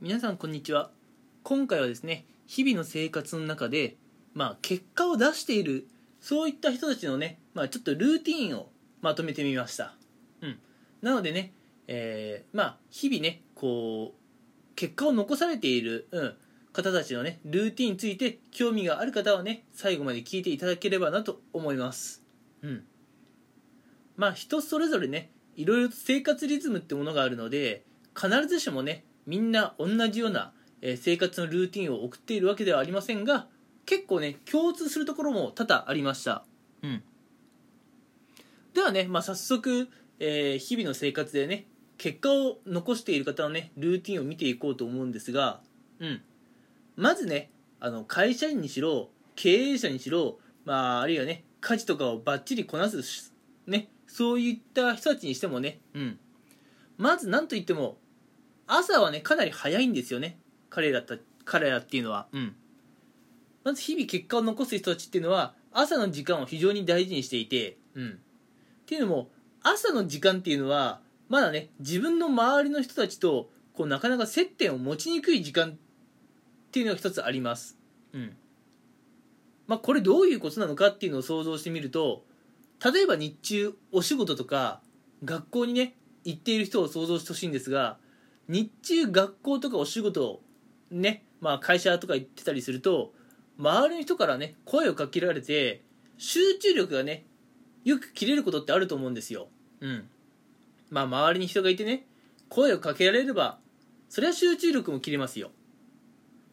皆さんこんにちは。今回はですね日々の生活の中でまあ結果を出しているそういった人たちのね、まあ、ちょっとルーティンをまとめてみました。うん。なのでね、えー、まあ日々ねこう結果を残されている、うん、方たちのねルーティンについて興味がある方はね最後まで聞いていただければなと思います。うん。まあ人それぞれねいろいろと生活リズムってものがあるので必ずしもねみんな同じような生活のルーティンを送っているわけではありませんが結構ね共通するところも多々ありました。うん。ではね、まあ、早速、えー、日々の生活でね結果を残している方のねルーティンを見ていこうと思うんですがうん。まずねあの会社員にしろ経営者にしろ、まあ、あるいはね家事とかをバッチリこなすねそういった人たちにしてもね、うん、まず何と言っても朝はねかなり早いんですよね。彼らた彼らっていうのは、うん、まず日々結果を残す人たちっていうのは朝の時間を非常に大事にしていて、うん、っていうのも朝の時間っていうのはまだね自分の周りの人たちとこうなかなか接点を持ちにくい時間っていうのが一つあります、うん。まあ、これどういうことなのかっていうのを想像してみると例えば日中お仕事とか学校にね行っている人を想像してほしいんですが日中学校とかお仕事ね、まあ、会社とか行ってたりすると周りの人からね声をかけられて集中力がねよく切れることってあると思うんですよ。うん。まあ周りに人がいてね声をかけられればそれは集中力も切れますよ。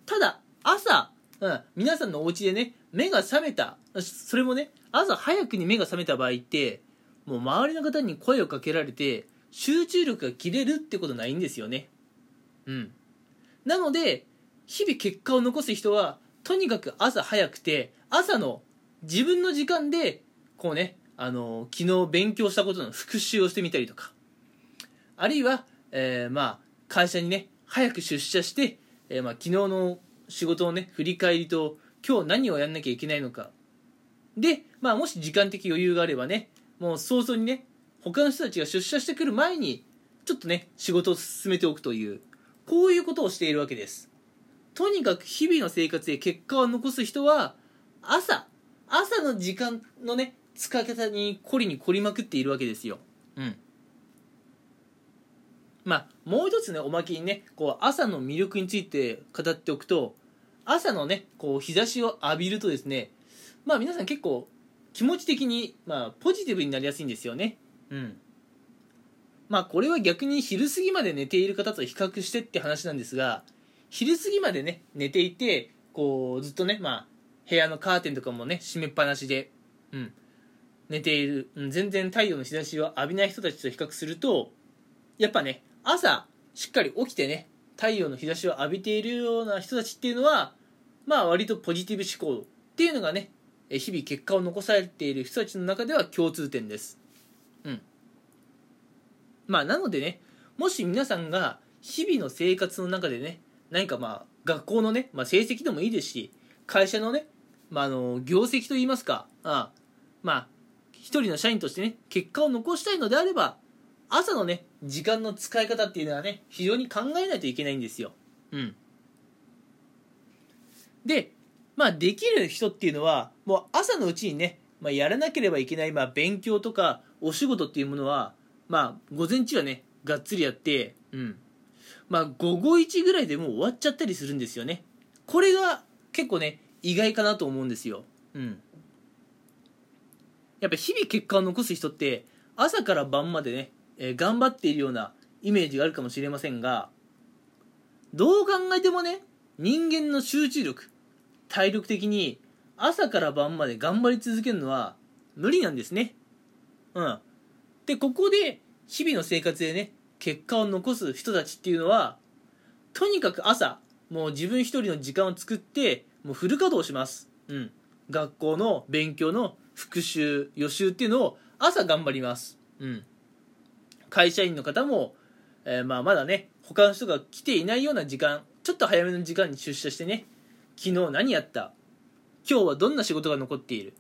ただ朝、うん、皆さんのお家でね目が覚めたそれもね朝早くに目が覚めた場合ってもう周りの方に声をかけられて集中力が切れるってことないんですよね。うん。なので日々結果を残す人はとにかく朝早くて朝の自分の時間でこうねあの昨日勉強したことの復習をしてみたりとか。あるいは、えー、まあ会社にね早く出社して、えー、まあ昨日の仕事をね振り返りと今日何をやんなきゃいけないのか。で、まあ、もし時間的余裕があればねもう早々にね他の人たちが出社してくる前にちょっとね仕事を進めておくというこういうことをしているわけです。とにかく日々の生活で結果を残す人は朝朝の時間のね使い方に凝りに凝りまくっているわけですよ。うん。まあもう一つねおまけにねこう朝の魅力について語っておくと朝のねこう日差しを浴びるとですねまあ皆さん結構気持ち的に、まあ、ポジティブになりやすいんですよねうん。まあこれは逆に昼過ぎまで寝ている方と比較してって話なんですが昼過ぎまでね寝ていてこうずっとねまあ部屋のカーテンとかもね閉めっぱなしでうん。寝ている、うん、全然太陽の日差しを浴びない人たちと比較するとやっぱね朝しっかり起きてね太陽の日差しを浴びているような人たちっていうのはまあ割とポジティブ思考っていうのがね日々結果を残されている人たちの中では共通点です。まあなのでねもし皆さんが日々の生活の中でね何かまあ学校のね、まあ、成績でもいいですし会社のね、まあ、あの業績といいますかあまあ一人の社員としてね結果を残したいのであれば朝のね時間の使い方っていうのはね非常に考えないといけないんですよ。うん。でまあできる人っていうのはもう朝のうちにね、まあ、やらなければいけない、まあ、勉強とかお仕事っていうものはまあ午前中はねがっつりやってうん。まあ午後1ぐらいでもう終わっちゃったりするんですよね。これが結構ね意外かなと思うんですよ。うん。やっぱ日々結果を残す人って朝から晩までね、えー、頑張っているようなイメージがあるかもしれませんがどう考えてもね人間の集中力体力的に朝から晩まで頑張り続けるのは無理なんですね。うんでここで日々の生活でね結果を残す人たちっていうのはとにかく朝もう自分一人の時間を作ってもうフル稼働します。うん。学校の勉強の復習予習っていうのを朝頑張ります。うん。会社員の方も、えー、まあまだね他の人が来ていないような時間ちょっと早めの時間に出社してね昨日何やった今日はどんな仕事が残っている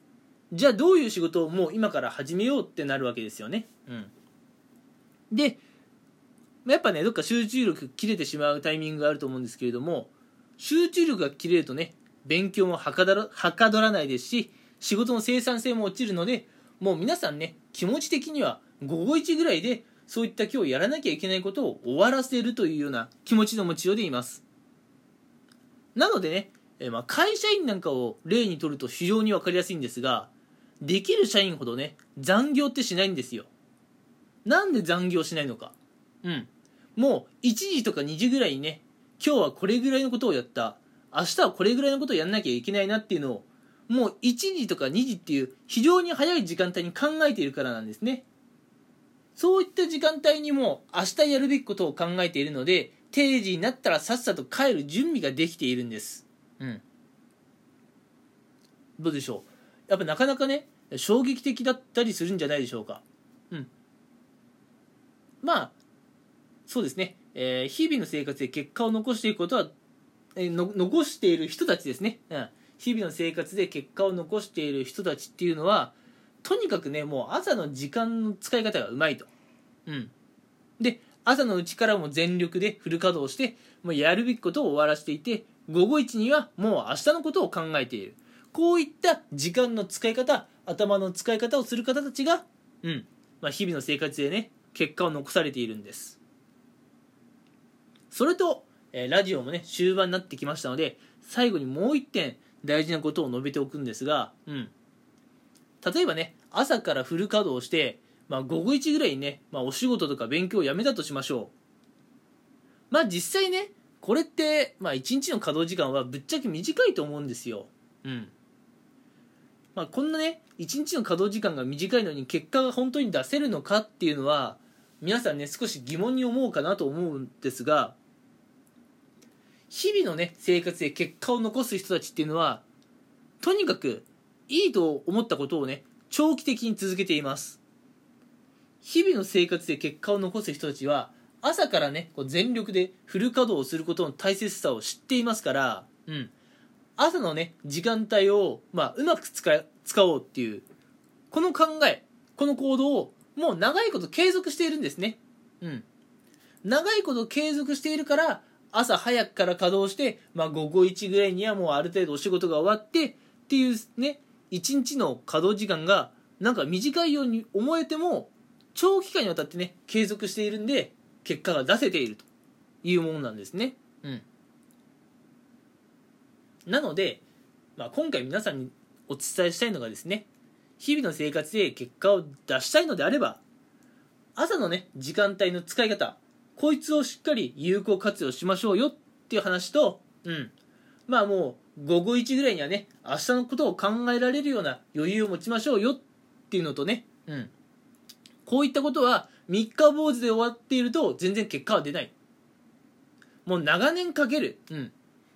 じゃあどういう仕事をもう今から始めようってなるわけですよね。うん。でやっぱねどっか集中力切れてしまうタイミングがあると思うんですけれども集中力が切れるとね勉強もはかどらはかどらないですし仕事の生産性も落ちるのでもう皆さんね気持ち的には午後1ぐらいでそういった今日やらなきゃいけないことを終わらせるというような気持ちの持ちようでいます。なのでね、えまあ、会社員なんかを例にとると非常に分かりやすいんですができる社員ほどね残業ってしないんですよ。なんで残業しないのか。うん。もう1時とか2時ぐらいにね今日はこれぐらいのことをやった。明日はこれぐらいのことをやんなきゃいけないなっていうのをもう1時とか2時っていう非常に早い時間帯に考えているからなんですね。そういった時間帯にも明日やるべきことを考えているので定時になったらさっさと帰る準備ができているんです。うん。どうでしょう？やっぱなかなかね衝撃的だったりするんじゃないでしょうか。うん。まあそうですね、えー、日々の生活で結果を残していくことは、えー、残している人たちですね、うん、日々の生活で結果を残している人たちっていうのはとにかくねもう朝の時間の使い方がうまいと。うん。で朝のうちからも全力でフル稼働してもうやるべきことを終わらせていて午後1にはもう明日のことを考えている。こういった時間の使い方頭の使い方をする方たちが、うんまあ、日々の生活でね結果を残されているんですそれと、えー、ラジオもね終盤になってきましたので最後にもう一点大事なことを述べておくんですが、うん、例えばね朝からフル稼働してまあ、午後1ぐらいにね、まあ、お仕事とか勉強をやめたとしましょう。まあ実際ね、これって、まあ1日の稼働時間はぶっちゃけ短いと思うんですよ。うん。まあこんなね、1日の稼働時間が短いのに結果が本当に出せるのかっていうのは、皆さんね、少し疑問に思うかなと思うんですが、日々のね、生活で結果を残す人たちっていうのは、とにかくいいと思ったことをね、長期的に続けています。日々の生活で結果を残す人たちは朝からねこう全力でフル稼働をすることの大切さを知っていますから、うん、朝のね時間帯を、まあ、うまく使使おうっていうこの考えこの行動をもう長いこと継続しているんですね、うん、長いこと継続しているから朝早くから稼働して、まあ、午後1ぐらいにはもうある程度お仕事が終わってっていうね一日の稼働時間がなんか短いように思えても長期間にわたってね継続しているんで結果が出せているというものなんですね。うん。なので、まあ、今回皆さんにお伝えしたいのがですね日々の生活で結果を出したいのであれば朝のね時間帯の使い方こいつをしっかり有効活用しましょうよっていう話とうん。まあもう午後1ぐらいにはね明日のことを考えられるような余裕を持ちましょうよっていうのとねうん。こういったことは三日坊主で終わっていると全然結果は出ない。もう長年かける、うん、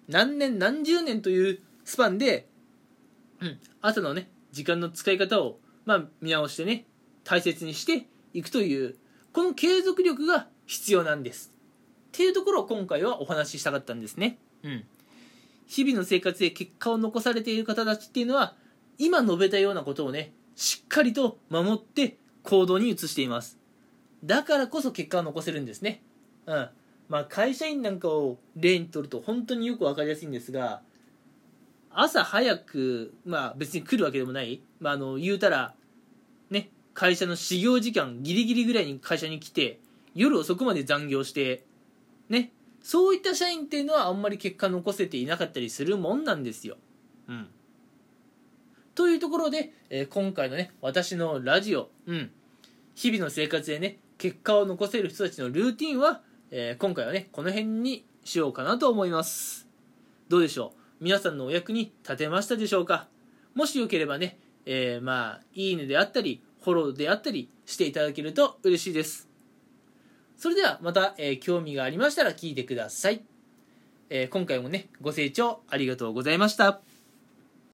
何年何十年というスパンで、うん、朝のね、時間の使い方を、まあ、見直してね、大切にしていくという、この継続力が必要なんです。っていうところを今回はお話ししたかったんですね。うん。日々の生活で結果を残されている方たちっていうのは、今述べたようなことをね、しっかりと守って行動に移していますだからこそ結果を残せるんですねうんまあ会社員なんかを例にとると本当によく分かりやすいんですが朝早くまあ別に来るわけでもない、まあ、あの言うたらね会社の始業時間ギリギリぐらいに会社に来て夜遅くまで残業してねそういった社員っていうのはあんまり結果残せていなかったりするもんなんですよ。うん。というところで、えー、今回のね、私のラジオ、うん、日々の生活でね、結果を残せる人たちのルーティンは、えー、今回はね、この辺にしようかなと思います。どうでしょう？皆さんのお役に立てましたでしょうか？もしよければね、えー、まあ、いいねであったり、フォローであったりしていただけると嬉しいです。それではまた、えー、興味がありましたら聞いてください。えー、今回もね、ご清聴ありがとうございました。